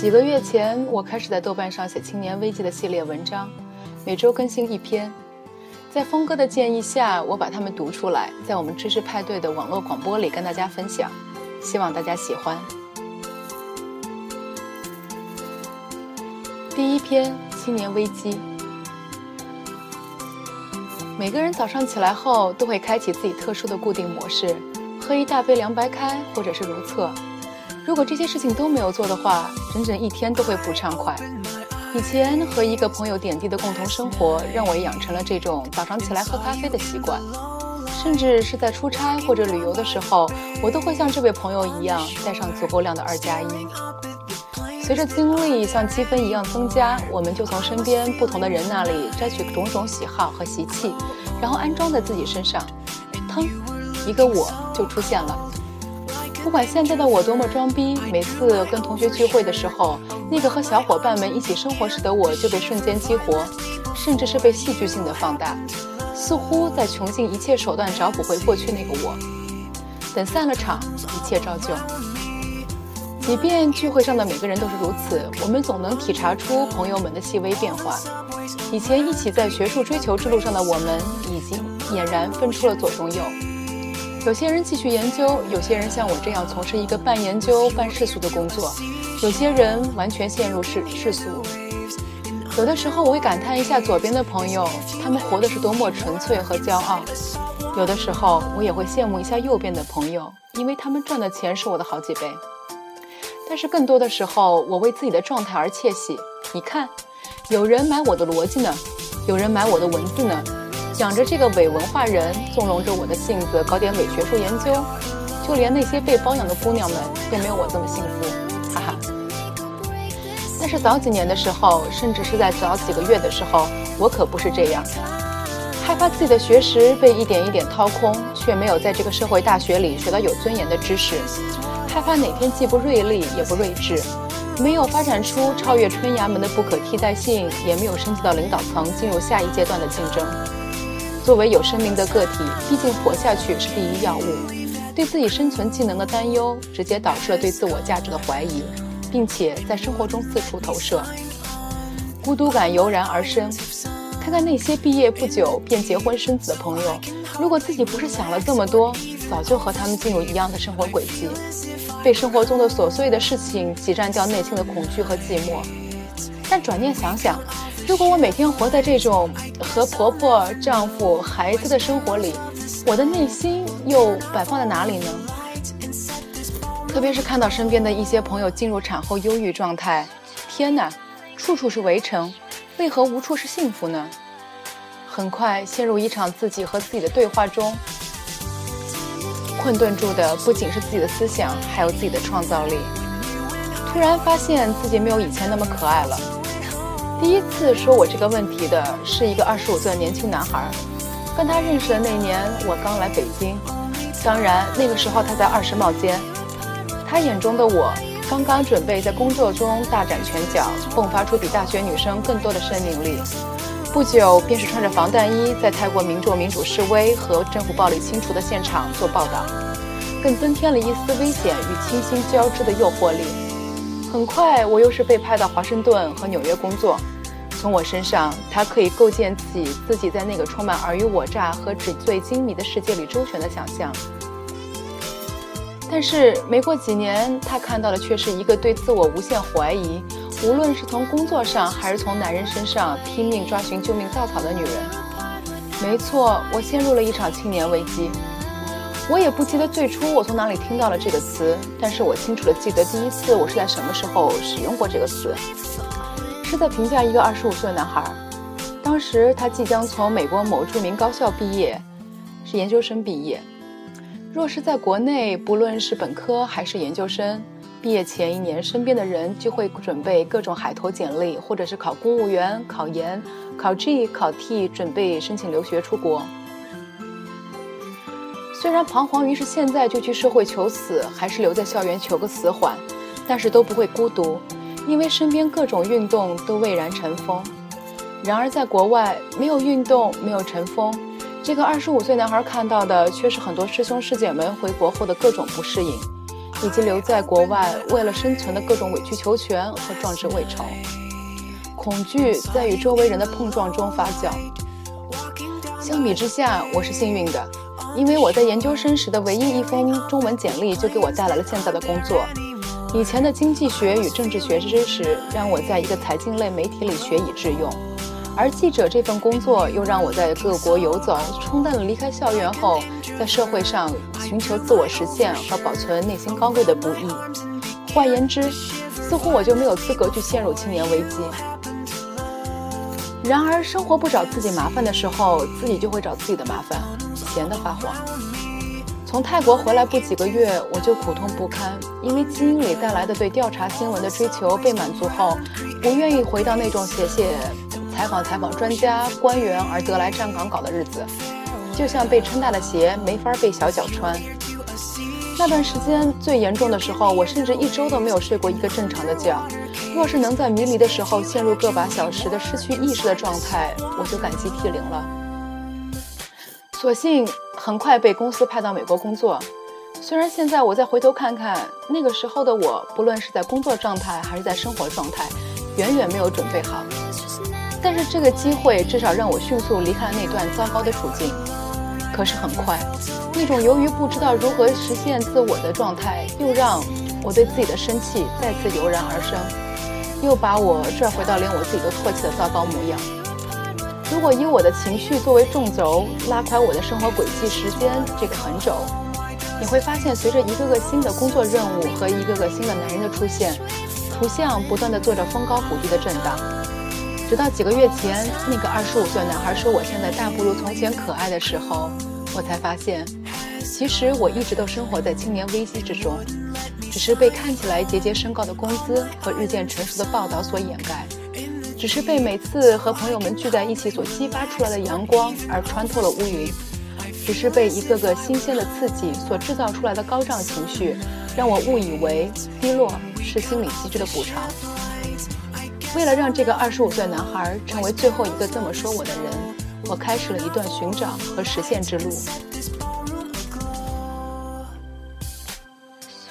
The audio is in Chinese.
几个月前，我开始在豆瓣上写青年危机的系列文章，每周更新一篇。在峰哥的建议下，我把它们读出来，在我们知识派对的网络广播里跟大家分享，希望大家喜欢。第一篇青年危机。每个人早上起来后都会开启自己特殊的固定模式，喝一大杯凉白开，或者是如厕。如果这些事情都没有做的话，整整一天都会不畅快。以前和一个朋友点滴的共同生活，让我养成了这种早上起来喝咖啡的习惯。甚至是在出差或者旅游的时候，我都会像这位朋友一样带上足够量的二加一。随着经历像积分一样增加，我们就从身边不同的人那里摘取种种喜好和习气，然后安装在自己身上，腾，一个我就出现了。不管现在的我多么装逼，每次跟同学聚会的时候，那个和小伙伴们一起生活时的我就被瞬间激活，甚至是被戏剧性的放大，似乎在穷尽一切手段找补回过去那个我。等散了场，一切照旧。即便聚会上的每个人都是如此，我们总能体察出朋友们的细微变化。以前一起在学术追求之路上的我们，已经俨然分出了左中右。有些人继续研究，有些人像我这样从事一个半研究半世俗的工作，有些人完全陷入世世俗。有的时候我会感叹一下左边的朋友，他们活的是多么纯粹和骄傲；有的时候我也会羡慕一下右边的朋友，因为他们赚的钱是我的好几倍。但是更多的时候，我为自己的状态而窃喜。你看，有人买我的逻辑呢，有人买我的文字呢。想着这个伪文化人纵容着我的性子搞点伪学术研究，就连那些被包养的姑娘们都没有我这么幸福，哈哈。但是早几年的时候，甚至是在早几个月的时候，我可不是这样，害怕自己的学识被一点一点掏空，却没有在这个社会大学里学到有尊严的知识，害怕哪天既不锐利也不睿智，没有发展出超越春衙门的不可替代性，也没有升级到领导层进入下一阶段的竞争。作为有生命的个体，毕竟活下去是第一要务。对自己生存技能的担忧，直接导致了对自我价值的怀疑，并且在生活中四处投射，孤独感油然而生。看看那些毕业不久便结婚生子的朋友，如果自己不是想了这么多，早就和他们进入一样的生活轨迹，被生活中的琐碎的事情挤占掉内心的恐惧和寂寞。但转念想想。如果我每天活在这种和婆婆、丈夫、孩子的生活里，我的内心又摆放在哪里呢？特别是看到身边的一些朋友进入产后忧郁状态，天哪，处处是围城，为何无处是幸福呢？很快陷入一场自己和自己的对话中，困顿住的不仅是自己的思想，还有自己的创造力。突然发现自己没有以前那么可爱了。第一次说我这个问题的是一个二十五岁的年轻男孩，跟他认识的那年我刚来北京，当然那个时候他在二十冒尖，他眼中的我刚刚准备在工作中大展拳脚，迸发出比大学女生更多的生命力，不久便是穿着防弹衣在泰国民众民主示威和政府暴力清除的现场做报道，更增添了一丝危险与清新交织的诱惑力。很快，我又是被派到华盛顿和纽约工作。从我身上，他可以构建起自己在那个充满尔虞我诈和纸醉金迷的世界里周旋的想象。但是，没过几年，他看到的却是一个对自我无限怀疑，无论是从工作上还是从男人身上拼命抓寻救命稻草的女人。没错，我陷入了一场青年危机。我也不记得最初我从哪里听到了这个词，但是我清楚的记得第一次我是在什么时候使用过这个词，是在评价一个二十五岁的男孩。当时他即将从美国某著名高校毕业，是研究生毕业。若是在国内，不论是本科还是研究生，毕业前一年，身边的人就会准备各种海投简历，或者是考公务员、考研、考 G、考 T，准备申请留学出国。虽然彷徨于是现在就去社会求死，还是留在校园求个死缓，但是都不会孤独，因为身边各种运动都蔚然成风。然而在国外，没有运动，没有成风，这个二十五岁男孩看到的却是很多师兄师姐们回国后的各种不适应。以及留在国外为了生存的各种委曲求全和壮志未酬。恐惧在与周围人的碰撞中发酵。相比之下，我是幸运的，因为我在研究生时的唯一一封中文简历就给我带来了现在的工作。以前的经济学与政治学知识让我在一个财经类媒体里学以致用，而记者这份工作又让我在各国游走，冲淡了离开校园后在社会上寻求自我实现和保存内心高贵的不易。换言之，似乎我就没有资格去陷入青年危机。然而，生活不找自己麻烦的时候，自己就会找自己的麻烦，闲得发慌。从泰国回来不几个月，我就苦痛不堪，因为基因里带来的对调查新闻的追求被满足后，不愿意回到那种写写、采访采访专家、官员而得来站岗稿的日子，就像被撑大的鞋没法被小脚穿。那段时间最严重的时候，我甚至一周都没有睡过一个正常的觉。若是能在迷离的时候陷入个把小时的失去意识的状态，我就感激涕零了。所幸很快被公司派到美国工作。虽然现在我再回头看看那个时候的我，不论是在工作状态还是在生活状态，远远没有准备好。但是这个机会至少让我迅速离开了那段糟糕的处境。可是很快，那种由于不知道如何实现自我的状态，又让我对自己的生气再次油然而生，又把我拽回到连我自己都唾弃的糟糕模样。如果以我的情绪作为纵轴，拉开我的生活轨迹时间这个横轴，你会发现，随着一个个新的工作任务和一个个新的男人的出现，图像不断的做着风高谷低的震荡。直到几个月前，那个二十五岁男孩说我现在大不如从前可爱的时候，我才发现，其实我一直都生活在青年危机之中，只是被看起来节节升高的工资和日渐成熟的报道所掩盖，只是被每次和朋友们聚在一起所激发出来的阳光而穿透了乌云，只是被一个个新鲜的刺激所制造出来的高涨情绪，让我误以为低落是心理机制的补偿。为了让这个二十五岁男孩成为最后一个这么说我的人，我开始了一段寻找和实现之路。